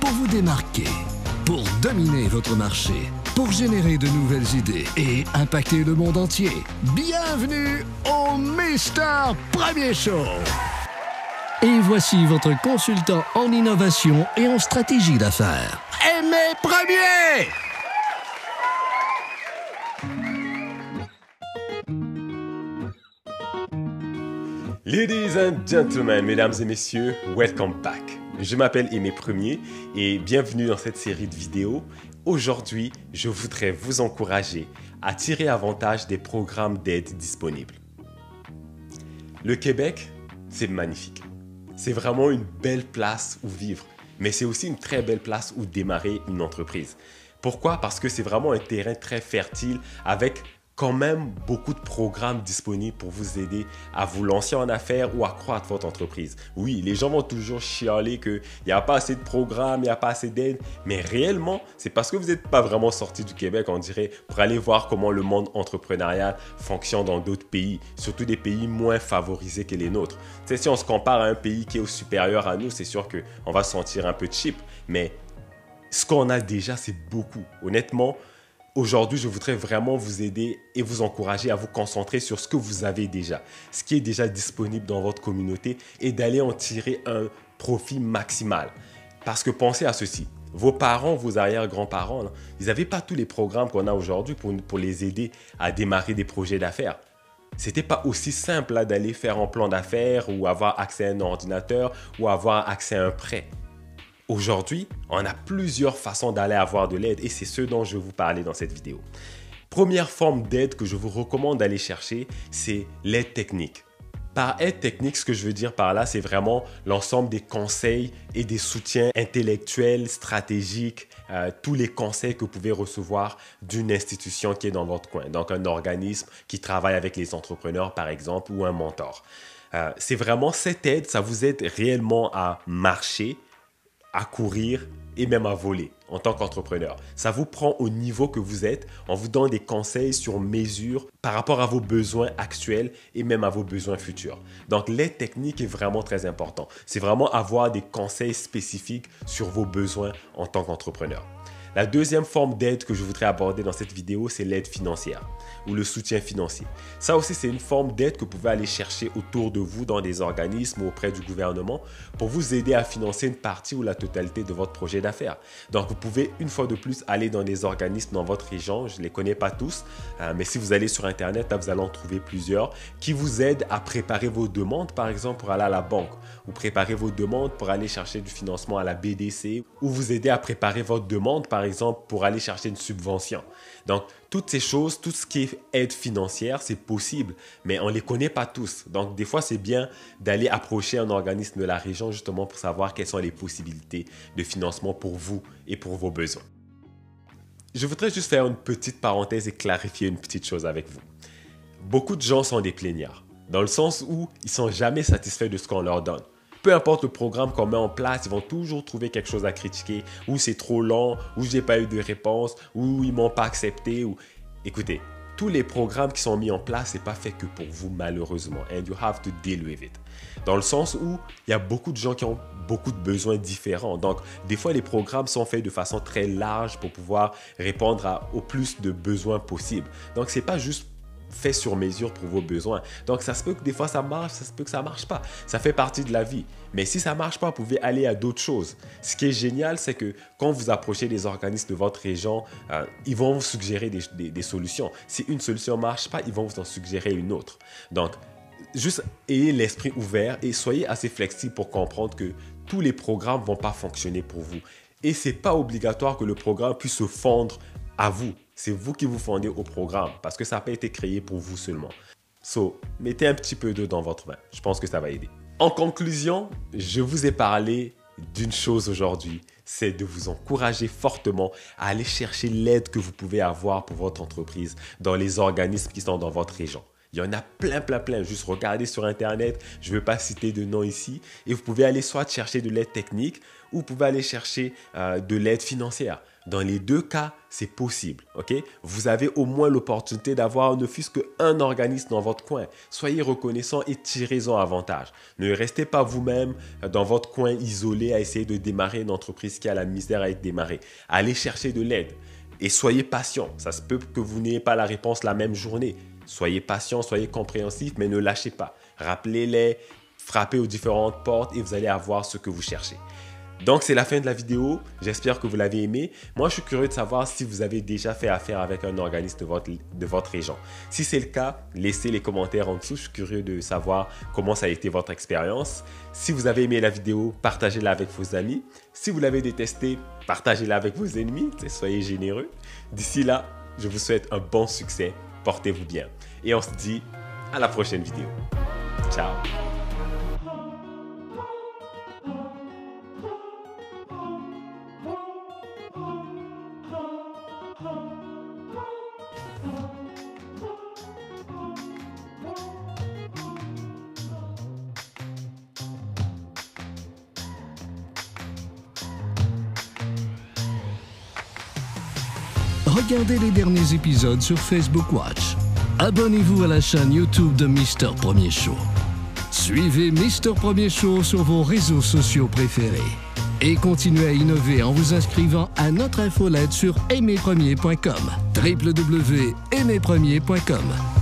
pour vous démarquer, pour dominer votre marché, pour générer de nouvelles idées et impacter le monde entier. Bienvenue au Mister Premier Show. Et voici votre consultant en innovation et en stratégie d'affaires. Aimé Premier! Ladies and gentlemen, mesdames et messieurs, welcome back. Je m'appelle Aimé Premier et bienvenue dans cette série de vidéos. Aujourd'hui, je voudrais vous encourager à tirer avantage des programmes d'aide disponibles. Le Québec, c'est magnifique. C'est vraiment une belle place où vivre, mais c'est aussi une très belle place où démarrer une entreprise. Pourquoi? Parce que c'est vraiment un terrain très fertile avec quand même beaucoup de programmes disponibles pour vous aider à vous lancer en affaires ou à croître votre entreprise. Oui, les gens vont toujours chialer qu'il n'y a pas assez de programmes, il n'y a pas assez d'aide, mais réellement, c'est parce que vous n'êtes pas vraiment sorti du Québec, on dirait, pour aller voir comment le monde entrepreneurial fonctionne dans d'autres pays, surtout des pays moins favorisés que les nôtres. sais, si on se compare à un pays qui est au supérieur à nous, c'est sûr qu'on va se sentir un peu cheap, mais ce qu'on a déjà, c'est beaucoup. Honnêtement, Aujourd'hui, je voudrais vraiment vous aider et vous encourager à vous concentrer sur ce que vous avez déjà, ce qui est déjà disponible dans votre communauté et d'aller en tirer un profit maximal. Parce que pensez à ceci, vos parents, vos arrière-grands-parents, ils n'avaient pas tous les programmes qu'on a aujourd'hui pour, pour les aider à démarrer des projets d'affaires. C'était pas aussi simple d'aller faire un plan d'affaires ou avoir accès à un ordinateur ou avoir accès à un prêt. Aujourd'hui, on a plusieurs façons d'aller avoir de l'aide et c'est ce dont je vais vous parler dans cette vidéo. Première forme d'aide que je vous recommande d'aller chercher, c'est l'aide technique. Par aide technique, ce que je veux dire par là, c'est vraiment l'ensemble des conseils et des soutiens intellectuels, stratégiques, euh, tous les conseils que vous pouvez recevoir d'une institution qui est dans votre coin. Donc un organisme qui travaille avec les entrepreneurs, par exemple, ou un mentor. Euh, c'est vraiment cette aide, ça vous aide réellement à marcher, à courir et même à voler en tant qu'entrepreneur. Ça vous prend au niveau que vous êtes, on vous donne des conseils sur mesure par rapport à vos besoins actuels et même à vos besoins futurs. Donc l'aide technique est vraiment très important. C'est vraiment avoir des conseils spécifiques sur vos besoins en tant qu'entrepreneur. La deuxième forme d'aide que je voudrais aborder dans cette vidéo, c'est l'aide financière ou le soutien financier. Ça aussi, c'est une forme d'aide que vous pouvez aller chercher autour de vous dans des organismes ou auprès du gouvernement pour vous aider à financer une partie ou la totalité de votre projet d'affaires. Donc, vous pouvez une fois de plus aller dans des organismes dans votre région. Je ne les connais pas tous, euh, mais si vous allez sur Internet, vous allez en trouver plusieurs qui vous aident à préparer vos demandes, par exemple, pour aller à la banque ou préparer vos demandes pour aller chercher du financement à la BDC ou vous aider à préparer votre demande, par exemple, pour aller chercher une subvention. Donc, toutes ces choses, tout ce qui est aide financière, c'est possible, mais on ne les connaît pas tous. Donc, des fois, c'est bien d'aller approcher un organisme de la région justement pour savoir quelles sont les possibilités de financement pour vous et pour vos besoins. Je voudrais juste faire une petite parenthèse et clarifier une petite chose avec vous. Beaucoup de gens sont des plaignards, dans le sens où ils sont jamais satisfaits de ce qu'on leur donne peu importe le programme qu'on met en place, ils vont toujours trouver quelque chose à critiquer, ou c'est trop long, ou j'ai pas eu de réponse, ou ils m'ont pas accepté. Ou... Écoutez, tous les programmes qui sont mis en place, c'est pas fait que pour vous malheureusement. And you have to deal with it. Dans le sens où il y a beaucoup de gens qui ont beaucoup de besoins différents. Donc, des fois, les programmes sont faits de façon très large pour pouvoir répondre au plus de besoins possibles. Donc, c'est pas juste fait sur mesure pour vos besoins. Donc ça se peut que des fois ça marche, ça se peut que ça marche pas. Ça fait partie de la vie. Mais si ça marche pas, vous pouvez aller à d'autres choses. Ce qui est génial, c'est que quand vous approchez des organismes de votre région, euh, ils vont vous suggérer des, solutions. Si une solution marche pas, ils vont vous en suggérer une autre. Donc juste ayez l'esprit ouvert et soyez assez flexible pour comprendre que tous les programmes vont pas fonctionner pour vous. Et c'est pas obligatoire que le programme puisse se fondre à vous. C'est vous qui vous fondez au programme parce que ça n'a pas été créé pour vous seulement. So, mettez un petit peu d'eau dans votre vin. Je pense que ça va aider. En conclusion, je vous ai parlé d'une chose aujourd'hui, c'est de vous encourager fortement à aller chercher l'aide que vous pouvez avoir pour votre entreprise dans les organismes qui sont dans votre région. Il y en a plein, plein, plein. Juste regardez sur Internet. Je ne veux pas citer de nom ici. Et vous pouvez aller soit chercher de l'aide technique ou vous pouvez aller chercher euh, de l'aide financière. Dans les deux cas, c'est possible, Vous avez au moins l'opportunité d'avoir ne fût-ce qu'un organisme dans votre coin. Soyez reconnaissant et tirez-en avantage. Ne restez pas vous-même dans votre coin isolé à essayer de démarrer une entreprise qui a la misère à être démarrée. Allez chercher de l'aide et soyez patient. Ça se peut que vous n'ayez pas la réponse la même journée. Soyez patient, soyez compréhensif, mais ne lâchez pas. Rappelez-les, frappez aux différentes portes et vous allez avoir ce que vous cherchez. Donc c'est la fin de la vidéo, j'espère que vous l'avez aimé. Moi je suis curieux de savoir si vous avez déjà fait affaire avec un organisme de votre, région. Si c'est le cas, laissez les commentaires en dessous, je suis curieux de savoir comment ça a été votre expérience. Si vous avez aimé la vidéo, partagez-la avec vos amis. Si vous l'avez détesté, partagez-la avec vos ennemis, soyez généreux. D'ici là, je vous souhaite un bon succès, portez-vous bien. Et on se dit à la prochaine vidéo. Ciao Regardez les derniers épisodes sur Facebook Watch. Abonnez-vous à la chaîne YouTube de Mister Premier Show. Suivez Mister Premier Show sur vos réseaux sociaux préférés. Et continuez à innover en vous inscrivant à notre infolette sur aimerpremier.com. www.aimerpremier.com